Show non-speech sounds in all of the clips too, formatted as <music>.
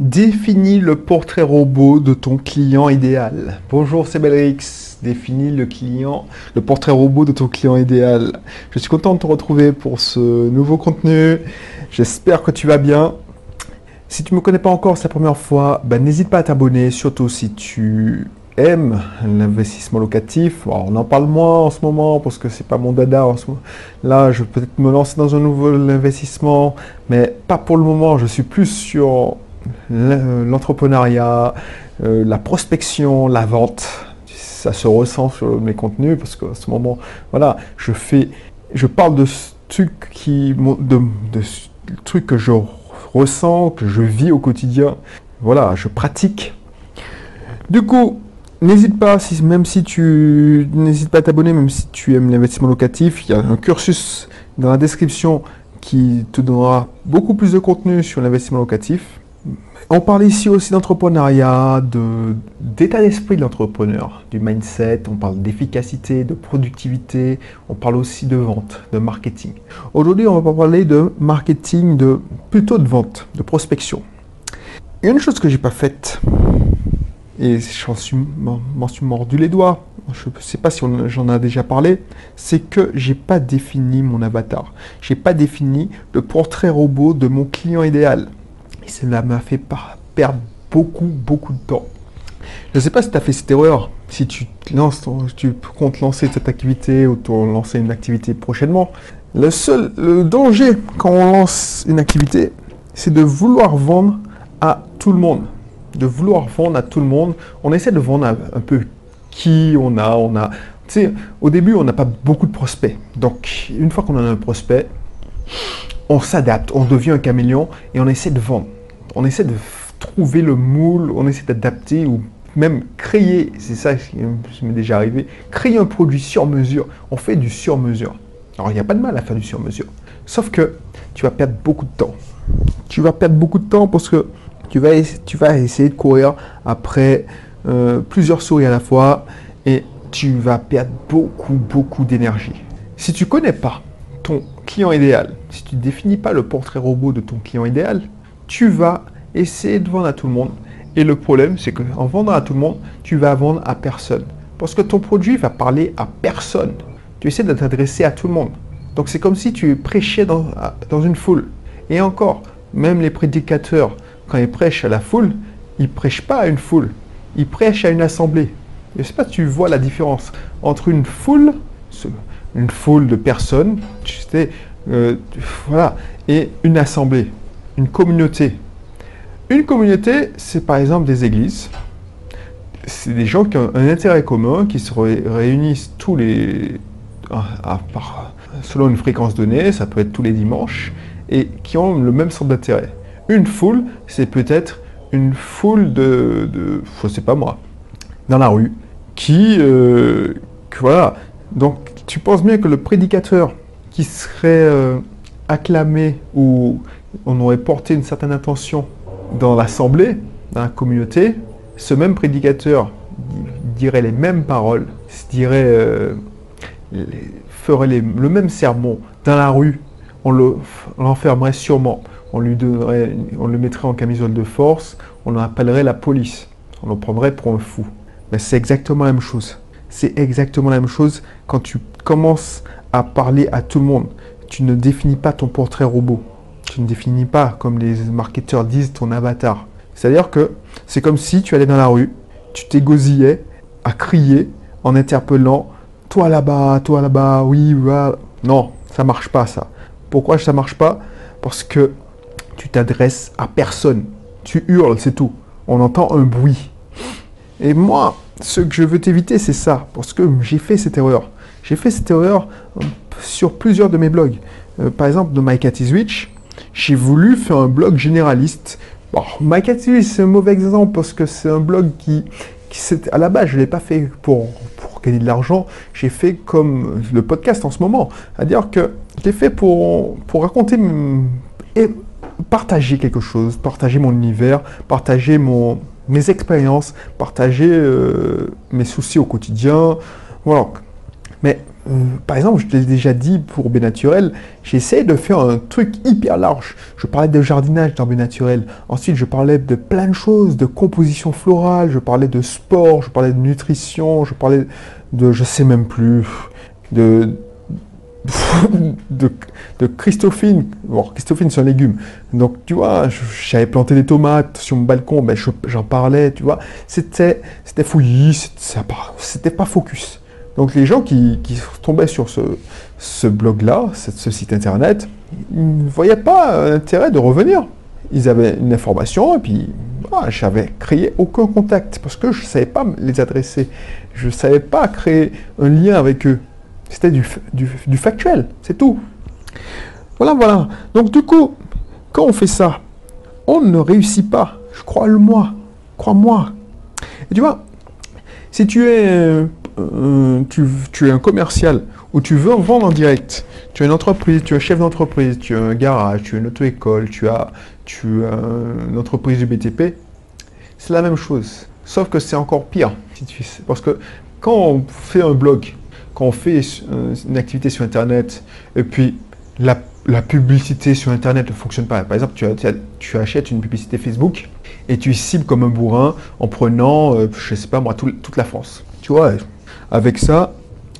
Définis le portrait robot de ton client idéal. Bonjour, c'est Belrix. Définis le client, le portrait robot de ton client idéal. Je suis content de te retrouver pour ce nouveau contenu. J'espère que tu vas bien. Si tu ne me connais pas encore, c'est la première fois, ben, n'hésite pas à t'abonner, surtout si tu aimes l'investissement locatif. on en parle moins en ce moment parce que c'est pas mon dada en ce moment. Là, je vais peut-être me lancer dans un nouveau investissement, mais pas pour le moment. Je suis plus sur l'entrepreneuriat, euh, la prospection, la vente. Ça se ressent sur mes contenus parce qu'à ce moment, voilà, je fais, je parle de trucs qui, de, trucs que je ressens, que je vis au quotidien. Voilà, je pratique. Du coup, n'hésite pas, si, même si tu n'hésite pas à t'abonner, même si tu aimes l'investissement locatif, il y a un cursus dans la description qui te donnera beaucoup plus de contenu sur l'investissement locatif. On parle ici aussi d'entrepreneuriat, d'état d'esprit de l'entrepreneur, du mindset, on parle d'efficacité, de productivité, on parle aussi de vente, de marketing. Aujourd'hui, on va parler de marketing, de plutôt de vente, de prospection. Une chose que j'ai pas faite, et j'en suis, m'en suis mordu les doigts, je ne sais pas si j'en ai déjà parlé, c'est que j'ai pas défini mon avatar. J'ai pas défini le portrait robot de mon client idéal. Cela m'a fait perdre beaucoup, beaucoup de temps. Je ne sais pas si tu as fait cette erreur, si tu, lances, tu comptes lancer cette activité ou lancer une activité prochainement. Le seul danger quand on lance une activité, c'est de vouloir vendre à tout le monde. De vouloir vendre à tout le monde. On essaie de vendre un, un peu qui on a. On a tu sais, au début, on n'a pas beaucoup de prospects. Donc, une fois qu'on a un prospect, on s'adapte, on devient un caméléon et on essaie de vendre. On essaie de trouver le moule, on essaie d'adapter ou même créer, c'est ça qui m'est déjà arrivé, créer un produit sur mesure. On fait du sur mesure. Alors il n'y a pas de mal à faire du sur mesure. Sauf que tu vas perdre beaucoup de temps. Tu vas perdre beaucoup de temps parce que tu vas, essayer de courir après euh, plusieurs souris à la fois et tu vas perdre beaucoup, beaucoup d'énergie. Si tu connais pas ton idéal, si tu ne définis pas le portrait robot de ton client idéal, tu vas essayer de vendre à tout le monde. Et le problème, c'est qu'en vendant à tout le monde, tu vas vendre à personne. Parce que ton produit va parler à personne. Tu essaies de t'adresser à tout le monde. Donc c'est comme si tu prêchais dans, dans une foule. Et encore, même les prédicateurs, quand ils prêchent à la foule, ils prêchent pas à une foule. Ils prêchent à une assemblée. Je ne sais pas si tu vois la différence entre une foule, une foule de personnes, tu sais, euh, voilà, et une assemblée, une communauté. Une communauté, c'est par exemple des églises. C'est des gens qui ont un intérêt commun, qui se réunissent tous les, selon une fréquence donnée, ça peut être tous les dimanches, et qui ont le même centre d'intérêt. Une foule, c'est peut-être une foule de, de, je sais pas moi, dans la rue, qui, euh, voilà. Donc, tu penses bien que le prédicateur qui serait euh, acclamé ou on aurait porté une certaine attention dans l'assemblée, dans la communauté, ce même prédicateur dirait les mêmes paroles, dirait, euh, ferait le même sermon dans la rue, on l'enfermerait sûrement, on lui donnerait, on le mettrait en camisole de force, on appellerait la police, on le prendrait pour un fou. Mais c'est exactement la même chose. C'est exactement la même chose quand tu commences à parler à tout le monde. Tu ne définis pas ton portrait robot. Tu ne définis pas, comme les marketeurs disent, ton avatar. C'est-à-dire que c'est comme si tu allais dans la rue, tu t'égosillais à crier en interpellant toi là-bas, toi là-bas, oui, voilà. Non, ça marche pas ça. Pourquoi ça marche pas? Parce que tu t'adresses à personne. Tu hurles, c'est tout. On entend un bruit. Et moi, ce que je veux t'éviter, c'est ça, parce que j'ai fait cette erreur. J'ai fait cette erreur euh, sur plusieurs de mes blogs. Euh, par exemple, de My Cat is Rich, j'ai voulu faire un blog généraliste. Bon, My Cat is c'est un mauvais exemple parce que c'est un blog qui, qui à la base, je ne l'ai pas fait pour, pour gagner de l'argent. J'ai fait comme le podcast en ce moment. C'est-à-dire que je l'ai fait pour, pour raconter et partager quelque chose, partager mon univers, partager mon, mes expériences, partager euh, mes soucis au quotidien. Voilà. Mais par exemple, je l'ai déjà dit pour Naturel, j'essaie de faire un truc hyper large. Je parlais de jardinage dans Naturel. Ensuite, je parlais de plein de choses, de composition florale, je parlais de sport, je parlais de nutrition, je parlais de, je sais même plus, de, <laughs> de, de Christophine. Bon, Christophine, c'est un légume. Donc, tu vois, j'avais planté des tomates sur mon balcon, ben, j'en parlais, tu vois. C'était, c'était fouillis, c'était pas focus. Donc, les gens qui, tombaient sur ce, blog-là, ce, site internet, ils ne voyaient pas l'intérêt de revenir. Ils avaient une information et puis ah, j'avais créé aucun contact parce que je ne savais pas les adresser. Je ne savais pas créer un lien avec eux. C'était du, factuel, c'est tout. Voilà, voilà. Donc du coup, quand on fait ça, on ne réussit pas. Je crois le moi. Crois-moi. Et tu vois, si tu es, euh, tu, tu, es un commercial ou tu veux vendre en direct, tu es une entreprise, tu es un chef d'entreprise, tu as un garage, tu as une auto-école, tu as, tu as une entreprise du BTP, c'est la même chose. Sauf que c'est encore pire. Parce que quand on fait un blog, quand on fait euh, une activité sur Internet, et puis la, publicité sur Internet ne fonctionne pas. Par exemple, tu, tu, achètes une publicité Facebook et tu cibles comme un bourrin en prenant, euh, je ne sais pas moi, toute la France. Tu vois, avec ça,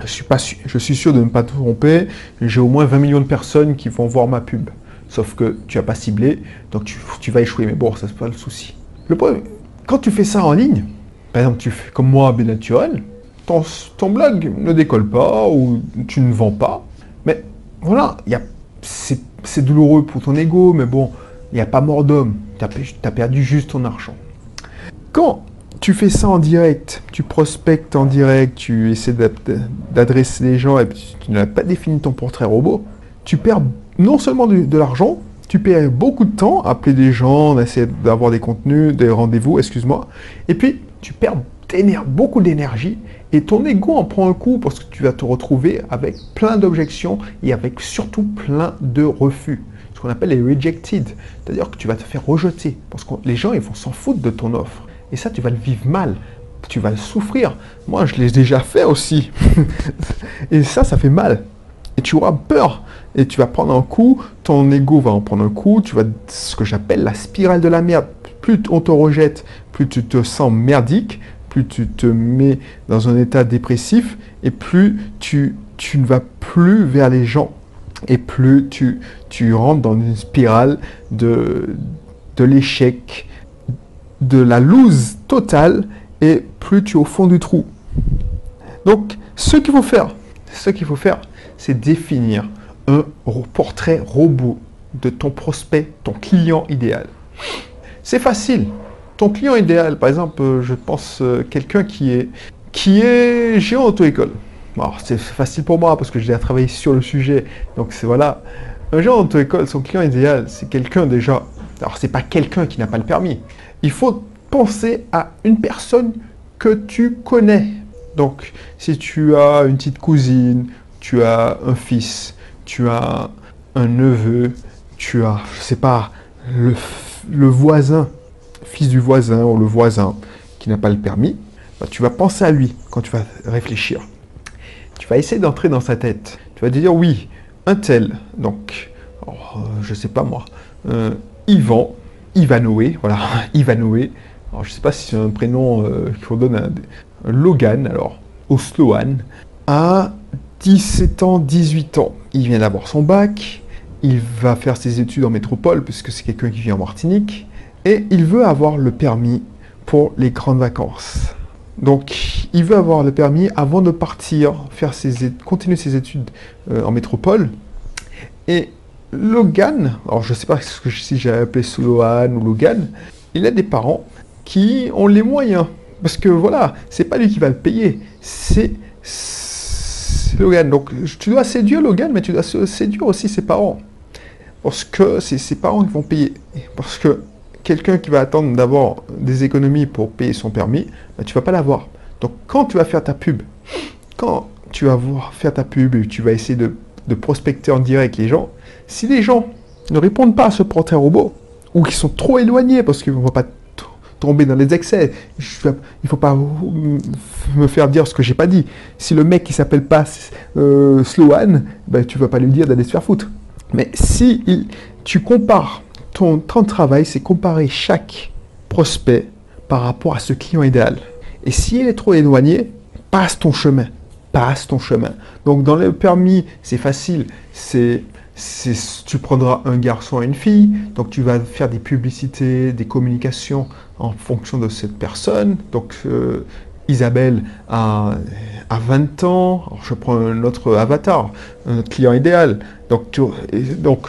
je suis, pas je suis sûr de ne pas te tromper, j'ai au moins 20 millions de personnes qui vont voir ma pub. Sauf que tu n'as pas ciblé, donc tu, vas échouer. Mais bon, ça c'est pas le souci. Le problème, quand tu fais ça en ligne, par exemple, tu fais comme moi, bien naturel, ton, blog ne décolle pas ou tu ne vends pas. Mais voilà, c'est douloureux pour ton ego, mais bon, il n'y a pas mort d'homme. Tu as, perdu juste ton argent. Quand tu fais ça en direct, tu prospectes en direct, tu essaies d'adresser les gens et tu n'as pas défini ton portrait robot, tu perds non seulement de, l'argent, tu perds beaucoup de temps à appeler des gens, essayer d'avoir des contenus, des rendez-vous, excuse-moi, et puis tu perds beaucoup d'énergie et ton ego en prend un coup parce que tu vas te retrouver avec plein d'objections et avec surtout plein de refus. Ce qu'on appelle les rejected. C'est-à-dire que tu vas te faire rejeter parce que les gens ils vont s'en foutre de ton offre. Et ça, tu vas le vivre mal. Tu vas le souffrir. Moi, je l'ai déjà fait aussi. <laughs> et ça, ça fait mal. Et tu auras peur. Et tu vas prendre un coup, ton ego va en prendre un coup, tu vas, ce que j'appelle la spirale de la merde. Plus on te rejette, plus tu te sens merdique, plus tu te mets dans un état dépressif et plus tu, ne vas plus vers les gens et plus tu, tu rentres dans une spirale de, de l'échec, de la loose totale et plus tu es au fond du trou. Donc, ce qu'il faut faire, ce qu'il faut faire, c'est définir un portrait robot de ton prospect, ton client idéal. C'est facile ton client idéal, par exemple, euh, je pense euh, quelqu'un qui est, qui est géant auto-école. c'est facile pour moi parce que j'ai travaillé sur le sujet. Donc c'est voilà. Un géant auto-école, son client idéal, c'est quelqu'un déjà. Alors c'est pas quelqu'un qui n'a pas le permis. Il faut penser à une personne que tu connais. Donc si tu as une petite cousine, tu as un fils, tu as un neveu, tu as, je sais pas, le, le voisin fils du voisin ou le voisin qui n'a pas le permis, bah, tu vas penser à lui quand tu vas réfléchir. Tu vas essayer d'entrer dans sa tête. Tu vas te dire oui, un tel, donc, oh, je sais pas moi, euh, Ivan, Ivanoé, voilà, <laughs> Ivanoé. Alors, je sais pas si c'est un prénom euh, qu'on donne à Logan, alors, Osloan, à 17 ans, 18 ans. Il vient d'avoir son bac, il va faire ses études en métropole, puisque c'est quelqu'un qui vit en Martinique et il veut avoir le permis pour les grandes vacances. Donc, il veut avoir le permis avant de partir, faire ses, continuer ses études euh, en métropole. Et Logan, alors je ne sais pas si j'ai appelé Soloan ou Logan, il a des parents qui ont les moyens. Parce que voilà, c'est pas lui qui va le payer, c'est Logan. Donc, tu dois séduire Logan, mais tu dois séduire aussi ses parents. Parce que c'est ses parents qui vont payer. Parce que quelqu'un qui va attendre d'avoir des économies pour payer son permis, ben, tu vas pas l'avoir. Donc quand tu vas faire ta pub, quand tu vas faire ta pub et tu vas essayer de, prospecter en direct les gens, si les gens ne répondent pas à ce portrait robot, ou qu'ils sont trop éloignés parce qu'ils ne vont pas tomber dans les excès. Il faut pas me faire dire ce que j'ai pas dit. Si le mec qui s'appelle pas euh, Sloan, ben, tu vas pas lui dire d'aller se faire foutre. Mais si tu compares ton temps de travail, c'est comparer chaque prospect par rapport à ce client idéal. Et s'il est trop éloigné, passe ton chemin. Passe ton chemin. Donc dans le permis, c'est facile. C'est tu prendras un garçon et une fille, donc tu vas faire des publicités, des communications en fonction de cette personne. Donc euh, Isabelle a, 20 ans, je prends un autre avatar, un client idéal. Donc,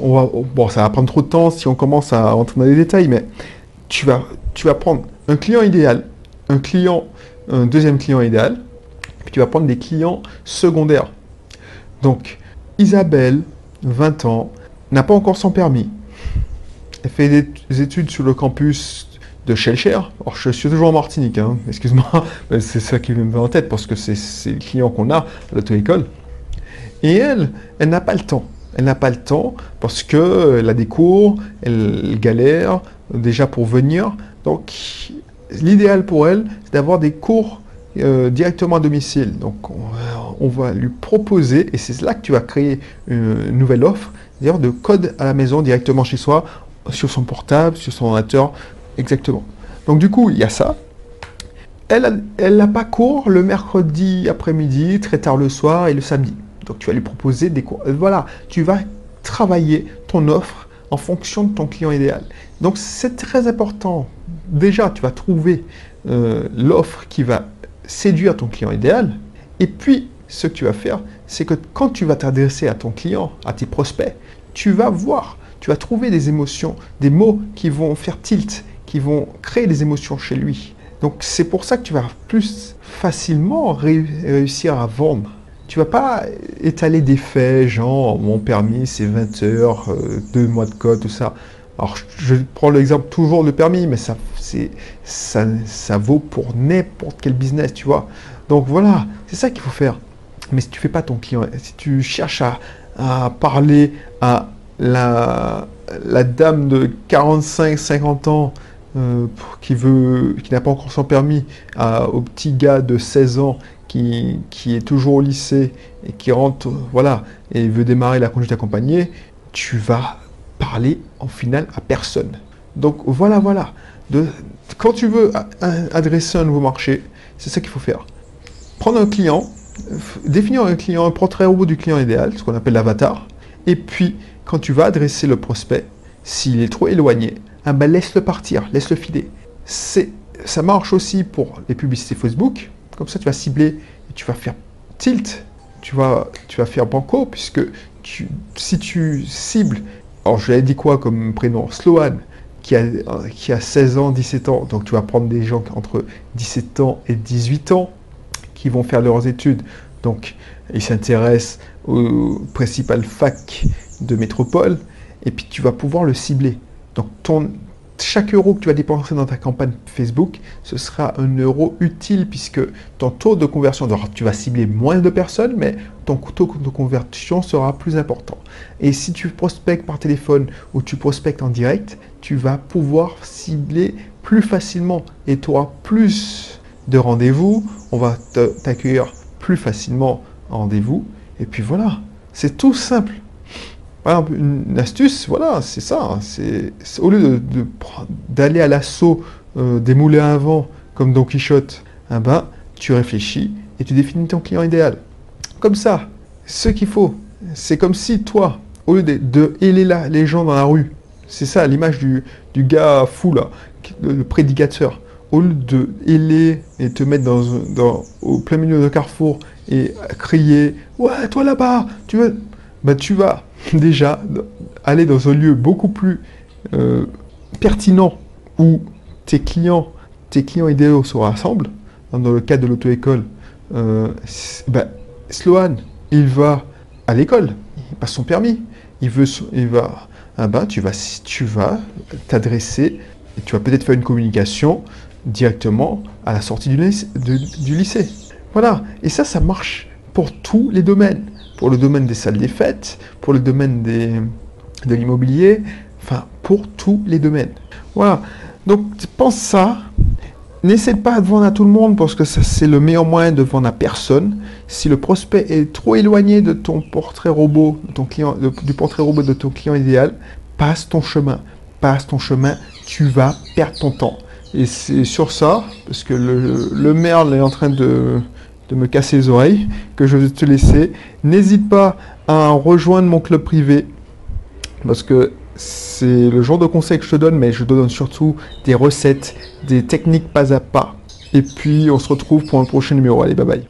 on va, bon, ça va prendre trop de temps si on commence à entrer dans les détails, mais tu vas, tu vas prendre un client idéal, un client, un deuxième client idéal, puis tu vas prendre des clients secondaires. Donc, Isabelle, 20 ans, n'a pas encore son permis. Elle fait des études sur le campus de Shellshare. Alors, je suis toujours en Martinique, hein, <laughs> excuse-moi, c'est ça qui me met en tête parce que c'est le client qu'on a à l'auto-école. Et elle, elle n'a pas le temps. Elle n'a pas le temps parce qu'elle a des cours, elle galère déjà pour venir. Donc, l'idéal pour elle, c'est d'avoir des cours euh, directement à domicile. Donc, on, va lui proposer, et c'est là que tu vas créer une nouvelle offre, c'est-à-dire de code à la maison directement chez soi, sur son portable, sur son ordinateur, exactement. Donc, du coup, il y a ça. Elle n'a pas cours le mercredi après-midi, très tard le soir et le samedi. Donc, tu vas lui proposer des cours. Voilà, tu vas travailler ton offre en fonction de ton client idéal. Donc, c'est très important. Déjà, tu vas trouver euh, l'offre qui va séduire ton client idéal. Et puis, ce que tu vas faire, c'est que quand tu vas t'adresser à ton client, à tes prospects, tu vas voir, tu vas trouver des émotions, des mots qui vont faire tilt, qui vont créer des émotions chez lui. Donc c'est pour ça que tu vas plus facilement réussir à vendre. Tu vas pas étaler des faits, genre mon permis c'est 20 heures, 2 euh, mois de code, tout ça. Alors je prends l'exemple toujours le permis, mais ça ça, ça vaut pour n'importe quel business, tu vois. Donc voilà, c'est ça qu'il faut faire. Mais si tu fais pas ton client, si tu cherches à, parler à la, dame de 45-50 ans euh, qui veut, qui n'a pas encore son permis, au petit gars de 16 ans qui, qui, est toujours au lycée et qui rentre, voilà, et veut démarrer la conduite accompagnée, tu vas parler en final à personne. Donc voilà, voilà quand tu veux adresser un nouveau marché, c'est ça qu'il faut faire. Prendre un client, définir un client, un portrait robot du client idéal, ce qu'on appelle l'avatar, et puis quand tu vas adresser le prospect, s'il est trop éloigné, ah ben laisse-le partir, laisse-le filer. ça marche aussi pour les publicités Facebook. Comme ça, tu vas cibler et tu vas faire tilt. Tu vas, tu vas faire banco puisque si tu cibles, alors je l'ai dit quoi comme prénom, Sloan, qui a, qui a 16 ans, 17 ans. Donc tu vas prendre des gens entre 17 ans et 18 ans qui vont faire leurs études. Donc ils s'intéressent aux principales facs de métropole et puis tu vas pouvoir le cibler. Donc ton, chaque euro que tu vas dépenser dans ta campagne Facebook, ce sera un euro utile puisque ton taux de conversion, tu vas cibler moins de personnes, mais ton taux de conversion sera plus important. Et si tu prospectes par téléphone ou tu prospectes en direct, tu vas pouvoir cibler plus facilement et tu auras plus de rendez-vous. On va t'accueillir plus facilement en rendez-vous. Et puis voilà, c'est tout simple. Une astuce, voilà, c'est ça. Hein. C'est au lieu d'aller à l'assaut euh, des moulins à vent comme Don Quichotte, eh ben, tu réfléchis et tu définis ton client idéal. Comme ça, ce qu'il faut, c'est comme si toi, au lieu de, de les gens dans la rue, c'est ça l'image du, gars fou là, le, prédicateur, au lieu de héler et te mettre dans, au plein milieu de carrefour et crier Ouais, toi là-bas, tu veux? Bah, tu vas <laughs> déjà aller dans un lieu beaucoup plus euh, pertinent où tes clients, tes clients idéaux se rassemblent. Dans le cadre de l'auto-école, euh, bah, Sloan, il va à l'école, il passe son permis, il, veut, il va, ah bah, tu vas, tu vas t'adresser, tu vas peut-être faire une communication directement à la sortie du lycée. Voilà, et ça, ça marche pour tous les domaines pour le domaine des salles des fêtes, pour le domaine des, de l'immobilier, enfin pour tous les domaines. Voilà. Donc, pense ça. N'essaie pas de vendre à tout le monde parce que c'est le meilleur moyen de vendre à personne. Si le prospect est trop éloigné de ton portrait robot, de ton client, du portrait robot de ton client idéal, passe ton chemin. Passe ton chemin, tu vas perdre ton temps. Et c'est sur ça, parce que le, le merle est en train de, de me casser les oreilles, que je vais te laisser. N'hésite pas à rejoindre mon club privé, parce que c'est le genre de conseils que je te donne, mais je te donne surtout des recettes, des techniques pas à pas. Et puis on se retrouve pour un prochain numéro. Allez, bye bye.